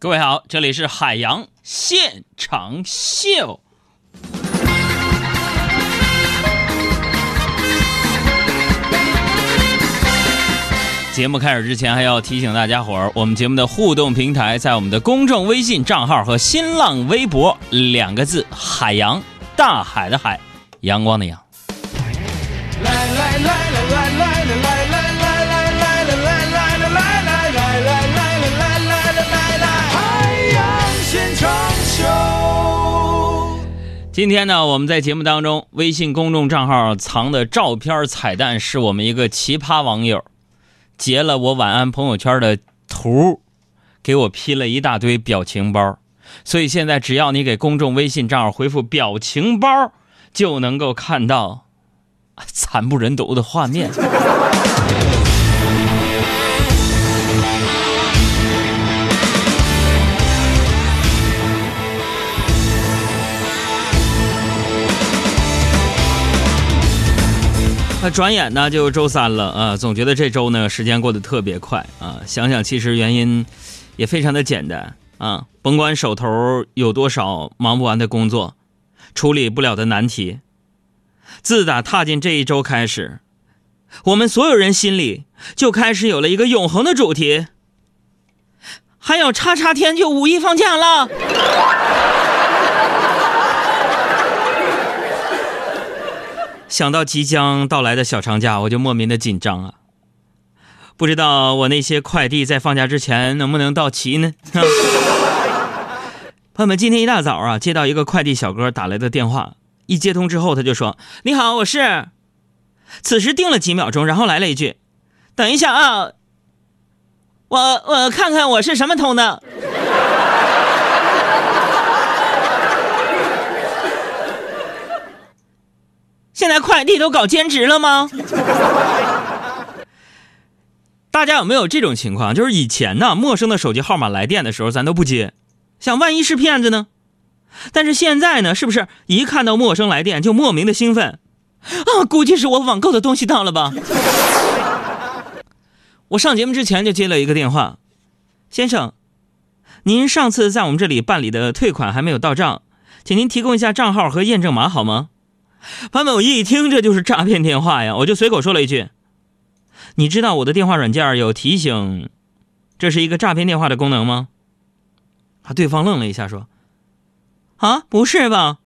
各位好，这里是海洋现场秀。节目开始之前，还要提醒大家伙儿，我们节目的互动平台在我们的公众微信账号和新浪微博两个字“海洋”，大海的海，阳光的阳。今天呢，我们在节目当中，微信公众账号藏的照片彩蛋是我们一个奇葩网友截了我晚安朋友圈的图，给我 P 了一大堆表情包，所以现在只要你给公众微信账号回复表情包，就能够看到惨不忍睹的画面。那转眼呢就周三了啊，总觉得这周呢时间过得特别快啊。想想其实原因也非常的简单啊，甭管手头有多少忙不完的工作，处理不了的难题，自打踏进这一周开始，我们所有人心里就开始有了一个永恒的主题，还有叉叉天就五一放假了。想到即将到来的小长假，我就莫名的紧张啊！不知道我那些快递在放假之前能不能到齐呢？朋友们，今天一大早啊，接到一个快递小哥打来的电话，一接通之后他就说：“你好，我是。”此时定了几秒钟，然后来了一句：“等一下啊，我我看看我是什么通的。”现在快递都搞兼职了吗？大家有没有这种情况？就是以前呢，陌生的手机号码来电的时候，咱都不接，想万一是骗子呢？但是现在呢，是不是一看到陌生来电就莫名的兴奋？啊，估计是我网购的东西到了吧？我上节目之前就接了一个电话，先生，您上次在我们这里办理的退款还没有到账，请您提供一下账号和验证码好吗？朋友们，我一听这就是诈骗电话呀，我就随口说了一句：“你知道我的电话软件有提醒，这是一个诈骗电话的功能吗？”啊，对方愣了一下，说：“啊，不是吧？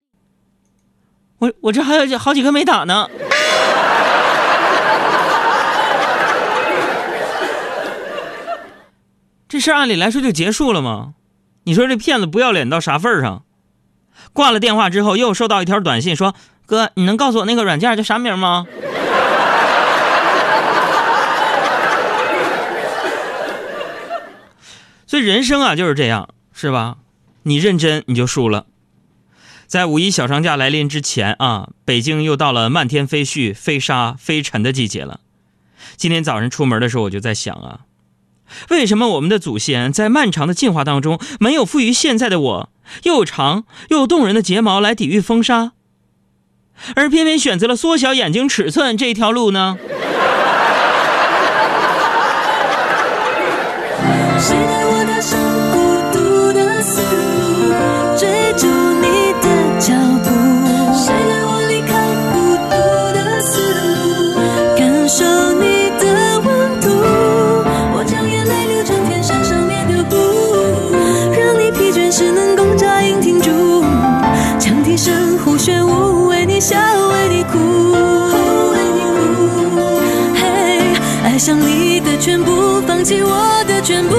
我我这还有好几个没打呢。”这事按理来说就结束了吗？你说这骗子不要脸到啥份儿上？挂了电话之后，又收到一条短信说。哥，你能告诉我那个软件叫啥名吗？所以人生啊就是这样，是吧？你认真你就输了。在五一小长假来临之前啊，北京又到了漫天飞絮、飞沙、飞尘的季节了。今天早上出门的时候，我就在想啊，为什么我们的祖先在漫长的进化当中，没有赋予现在的我又长又动人的睫毛来抵御风沙？而偏偏选择了缩小眼睛尺寸这条路呢？放弃我的全部。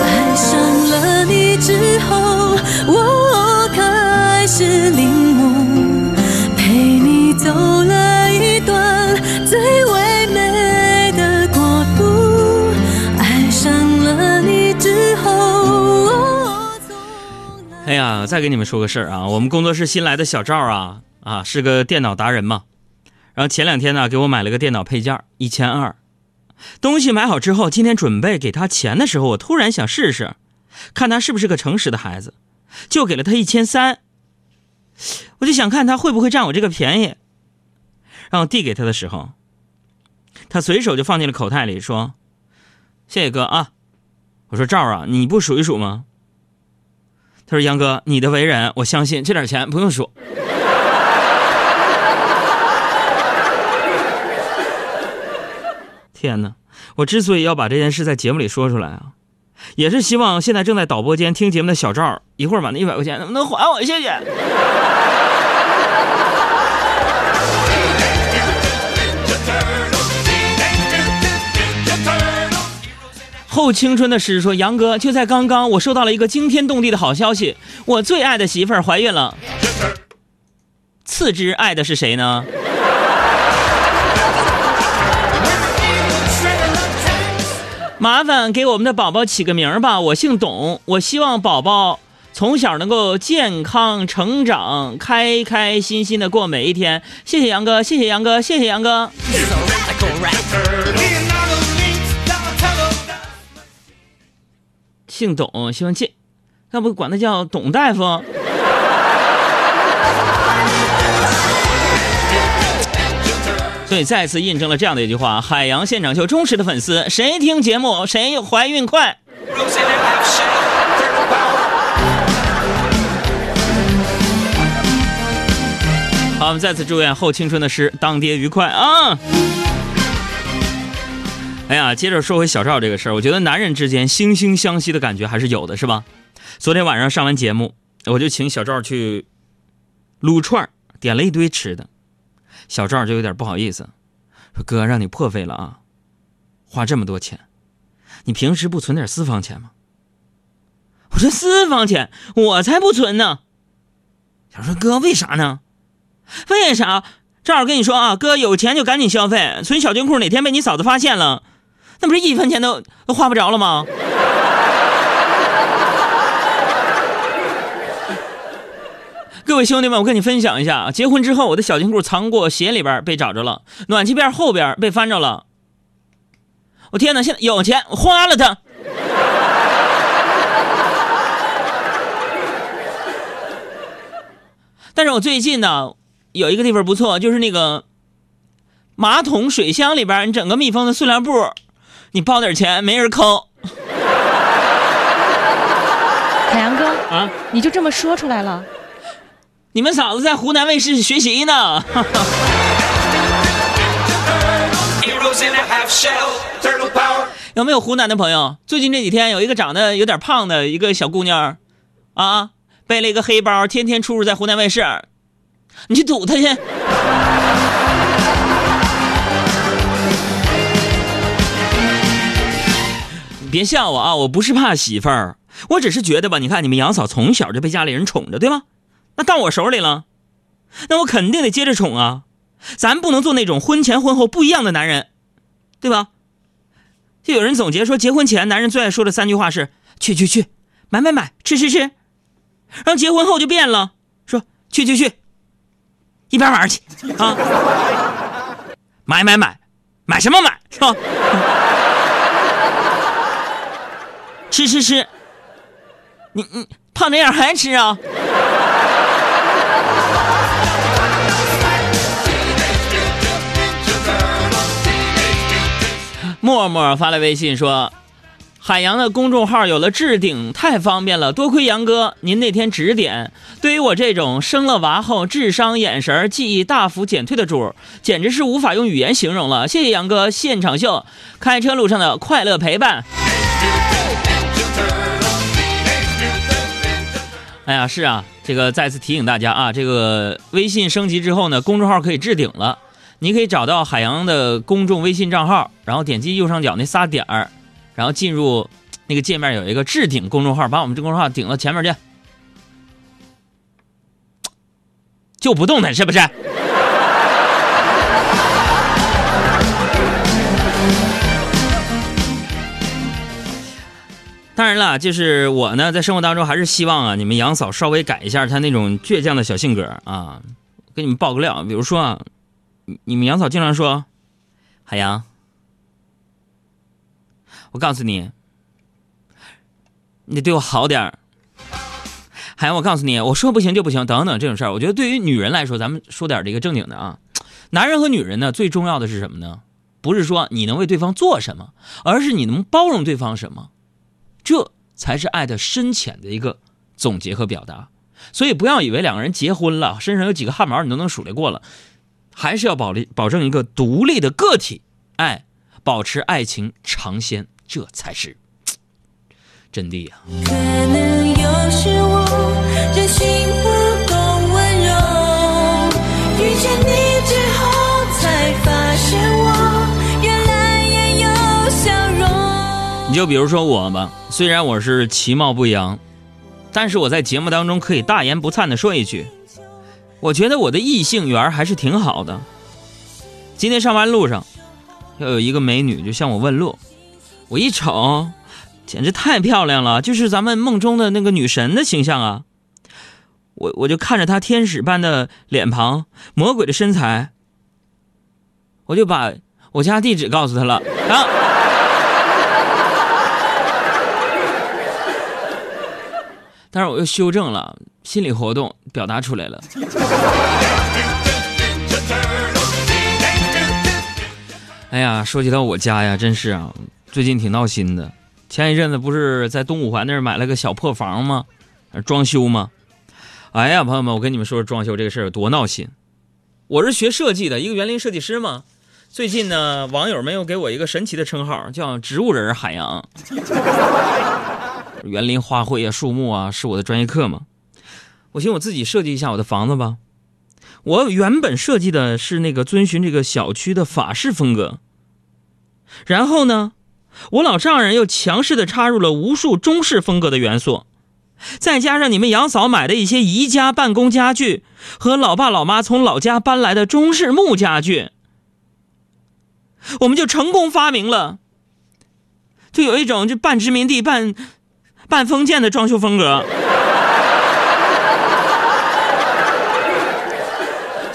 爱上了你之后，我开始领悟，陪你走了一段最唯美的国度。爱上了你之后，我哎呀，再给你们说个事儿啊，我们工作室新来的小赵啊啊，是个电脑达人嘛。然后前两天呢，给我买了个电脑配件，一千二。东西买好之后，今天准备给他钱的时候，我突然想试试，看他是不是个诚实的孩子，就给了他一千三。我就想看他会不会占我这个便宜。然后递给他的时候，他随手就放进了口袋里，说：“谢谢哥啊。”我说赵啊，你不数一数吗？他说杨哥，你的为人我相信，这点钱不用数。天哪！我之所以要把这件事在节目里说出来啊，也是希望现在正在导播间听节目的小赵，一会儿把那一百块钱能不能还我？谢谢。后青春的诗说：“杨哥，就在刚刚，我收到了一个惊天动地的好消息，我最爱的媳妇儿怀孕了。次之爱的是谁呢？”麻烦给我们的宝宝起个名儿吧，我姓董，我希望宝宝从小能够健康成长，开开心心的过每一天。谢谢杨哥，谢谢杨哥，谢谢杨哥。姓董，希望健，要不管他叫董大夫。所以再次印证了这样的一句话：海洋现场秀忠实的粉丝，谁听节目谁怀孕快。好，我们再次祝愿后青春的诗当爹愉快啊！哎呀，接着说回小赵这个事儿，我觉得男人之间惺惺相惜的感觉还是有的，是吧？昨天晚上上完节目，我就请小赵去撸串，点了一堆吃的。小赵就有点不好意思，说：“哥，让你破费了啊，花这么多钱，你平时不存点私房钱吗？” 我说：“私房钱我才不存呢。”小说：“哥，为啥呢？为啥？赵跟你说啊，哥有钱就赶紧消费，存小金库，哪天被你嫂子发现了，那不是一分钱都都花不着了吗？”位兄弟们，我跟你分享一下，结婚之后我的小金库藏过鞋里边被找着了，暖气片后边被翻着了。我天哪，现在有钱花了它。但是我最近呢，有一个地方不错，就是那个马桶水箱里边，你整个密封的塑料布，你包点钱没人抠。海洋哥啊，你就这么说出来了？你们嫂子在湖南卫视学习呢。有没有湖南的朋友？最近这几天有一个长得有点胖的一个小姑娘，啊，背了一个黑包，天天出入在湖南卫视。你去堵她去。你 别笑我啊，我不是怕媳妇儿，我只是觉得吧，你看你们杨嫂从小就被家里人宠着，对吗？那到我手里了，那我肯定得接着宠啊！咱不能做那种婚前婚后不一样的男人，对吧？就有人总结说，结婚前男人最爱说的三句话是“去去去，买买买，吃吃吃”，然后结婚后就变了，说“去去去，一边玩去啊，买买买，买什么买是吧？吃吃吃，你你胖这样还吃啊？”默默发来微信说：“海洋的公众号有了置顶，太方便了，多亏杨哥您那天指点。对于我这种生了娃后智商、眼神、记忆大幅减退的主，简直是无法用语言形容了。谢谢杨哥现场秀，开车路上的快乐陪伴。”哎呀，是啊，这个再次提醒大家啊，这个微信升级之后呢，公众号可以置顶了。你可以找到海洋的公众微信账号，然后点击右上角那仨点儿，然后进入那个界面，有一个置顶公众号，把我们这公众号顶到前面去，就不动弹是不是？当然了，就是我呢，在生活当中还是希望啊，你们杨嫂稍微改一下她那种倔强的小性格啊。给你们爆个料，比如说啊。你们杨嫂经常说：“海洋，我告诉你，你得对我好点儿。”海洋，我告诉你，我说不行就不行，等等这种事儿，我觉得对于女人来说，咱们说点这个正经的啊。男人和女人呢，最重要的是什么呢？不是说你能为对方做什么，而是你能包容对方什么。这才是爱的深浅的一个总结和表达。所以不要以为两个人结婚了，身上有几个汗毛你都能数得过了，还是要保立保证一个独立的个体，哎，保持爱情尝鲜，这才是真谛呀、可能有时我人心不够温柔，遇见你之后才发现我原来也有笑容。你就比如说我吧，虽然我是其貌不扬，但是我在节目当中可以大言不惭的说一句，我觉得我的异性缘还是挺好的。今天上班路上，要有一个美女就向我问路，我一瞅，简直太漂亮了，就是咱们梦中的那个女神的形象啊！我我就看着她天使般的脸庞，魔鬼的身材，我就把我家地址告诉她了啊。但是我又修正了，心理活动表达出来了。哎呀，说起到我家呀，真是啊，最近挺闹心的。前一阵子不是在东五环那儿买了个小破房吗？装修吗？哎呀，朋友们，我跟你们说说装修这个事儿有多闹心。我是学设计的，一个园林设计师嘛。最近呢，网友们又给我一个神奇的称号，叫“植物人海洋”。园林花卉啊、树木啊，是我的专业课嘛。我寻思我自己设计一下我的房子吧。我原本设计的是那个遵循这个小区的法式风格，然后呢，我老丈人又强势的插入了无数中式风格的元素，再加上你们杨嫂买的一些宜家办公家具和老爸老妈从老家搬来的中式木家具，我们就成功发明了，就有一种就半殖民地半半封建的装修风格，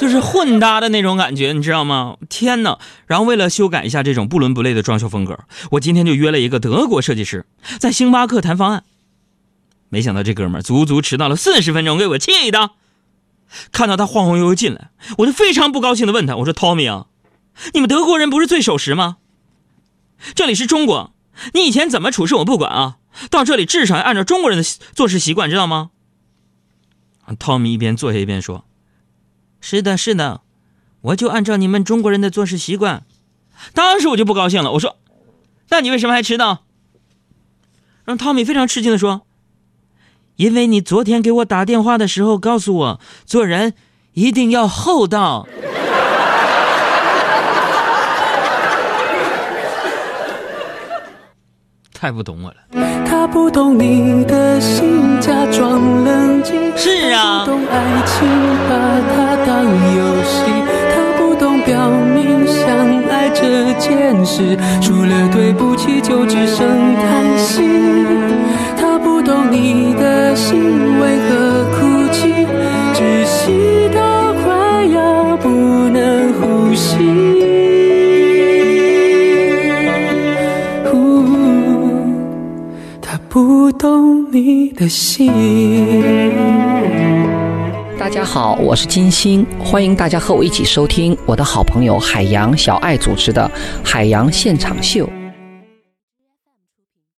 就是混搭的那种感觉，你知道吗？天哪！然后为了修改一下这种不伦不类的装修风格，我今天就约了一个德国设计师，在星巴克谈方案。没想到这哥们足足迟到了四十分钟，给我气的。看到他晃晃悠悠进来，我就非常不高兴的问他：“我说，Tommy 啊，你们德国人不是最守时吗？这里是中国，你以前怎么处事我不管啊，到这里至少要按照中国人的做事习惯，知道吗？”汤米一边坐下一边说：“是的，是的，我就按照你们中国人的做事习惯。”当时我就不高兴了，我说：“那你为什么还迟到？”让汤米非常吃惊的说：“因为你昨天给我打电话的时候告诉我，做人一定要厚道。”太不懂我了。他不懂你的心，假装冷静。是啊他不懂爱情，把它当游戏。他不懂表明相爱这件事，除了对不起就只剩叹息。他不懂你的心为何你的心。大家好，我是金星，欢迎大家和我一起收听我的好朋友海洋小爱主持的《海洋现场秀》。